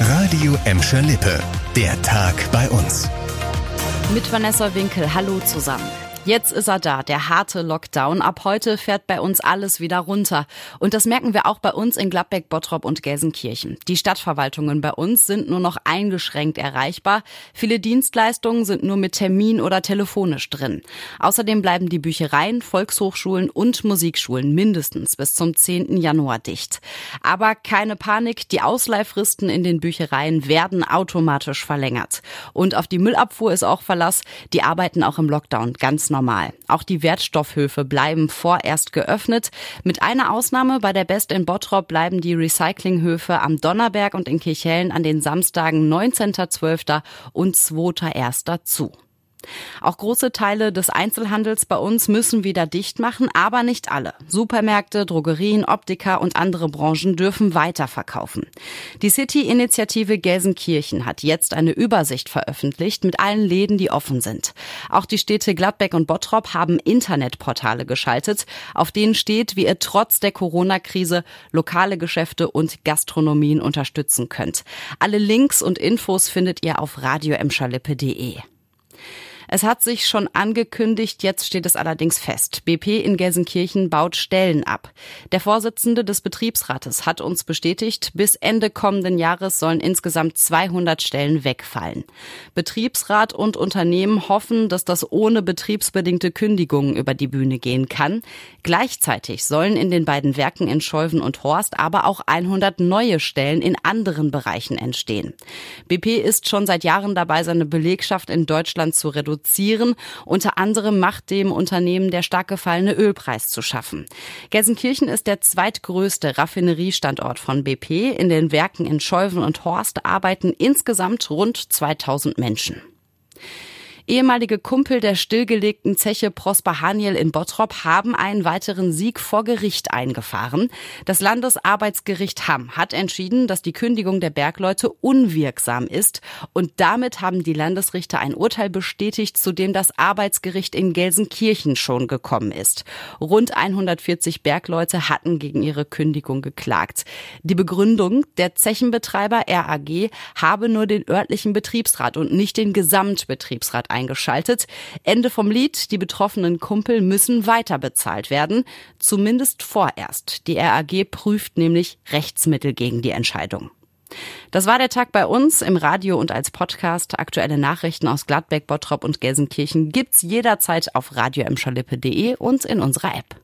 Radio Emscher Lippe. Der Tag bei uns. Mit Vanessa Winkel. Hallo zusammen. Jetzt ist er da, der harte Lockdown. Ab heute fährt bei uns alles wieder runter. Und das merken wir auch bei uns in Gladbeck, Bottrop und Gelsenkirchen. Die Stadtverwaltungen bei uns sind nur noch eingeschränkt erreichbar. Viele Dienstleistungen sind nur mit Termin oder telefonisch drin. Außerdem bleiben die Büchereien, Volkshochschulen und Musikschulen mindestens bis zum 10. Januar dicht. Aber keine Panik, die Ausleihfristen in den Büchereien werden automatisch verlängert. Und auf die Müllabfuhr ist auch Verlass. Die arbeiten auch im Lockdown ganz normal. Auch die Wertstoffhöfe bleiben vorerst geöffnet. Mit einer Ausnahme, bei der Best in Bottrop bleiben die Recyclinghöfe am Donnerberg und in Kirchhellen an den Samstagen 19.12. und 2.1. zu. Auch große Teile des Einzelhandels bei uns müssen wieder dicht machen, aber nicht alle. Supermärkte, Drogerien, Optiker und andere Branchen dürfen weiterverkaufen. Die City-Initiative Gelsenkirchen hat jetzt eine Übersicht veröffentlicht mit allen Läden, die offen sind. Auch die Städte Gladbeck und Bottrop haben Internetportale geschaltet, auf denen steht, wie ihr trotz der Corona-Krise lokale Geschäfte und Gastronomien unterstützen könnt. Alle Links und Infos findet ihr auf radioemschalippe.de. Es hat sich schon angekündigt, jetzt steht es allerdings fest. BP in Gelsenkirchen baut Stellen ab. Der Vorsitzende des Betriebsrates hat uns bestätigt, bis Ende kommenden Jahres sollen insgesamt 200 Stellen wegfallen. Betriebsrat und Unternehmen hoffen, dass das ohne betriebsbedingte Kündigungen über die Bühne gehen kann. Gleichzeitig sollen in den beiden Werken in Scholven und Horst aber auch 100 neue Stellen in anderen Bereichen entstehen. BP ist schon seit Jahren dabei, seine Belegschaft in Deutschland zu reduzieren reduzieren. Unter anderem macht dem Unternehmen der stark gefallene Ölpreis zu schaffen. Gelsenkirchen ist der zweitgrößte Raffineriestandort von BP. In den Werken in Scheuven und Horst arbeiten insgesamt rund 2000 Menschen. Ehemalige Kumpel der stillgelegten Zeche Prosper Haniel in Bottrop haben einen weiteren Sieg vor Gericht eingefahren. Das Landesarbeitsgericht Hamm hat entschieden, dass die Kündigung der Bergleute unwirksam ist und damit haben die Landesrichter ein Urteil bestätigt, zu dem das Arbeitsgericht in Gelsenkirchen schon gekommen ist. Rund 140 Bergleute hatten gegen ihre Kündigung geklagt. Die Begründung, der Zechenbetreiber RAG habe nur den örtlichen Betriebsrat und nicht den Gesamtbetriebsrat eingeschaltet. Ende vom Lied, die betroffenen Kumpel müssen weiter bezahlt werden, zumindest vorerst. Die RAG prüft nämlich Rechtsmittel gegen die Entscheidung. Das war der Tag bei uns im Radio und als Podcast. Aktuelle Nachrichten aus Gladbeck, Bottrop und Gelsenkirchen gibt's jederzeit auf radioemschalippe.de und in unserer App.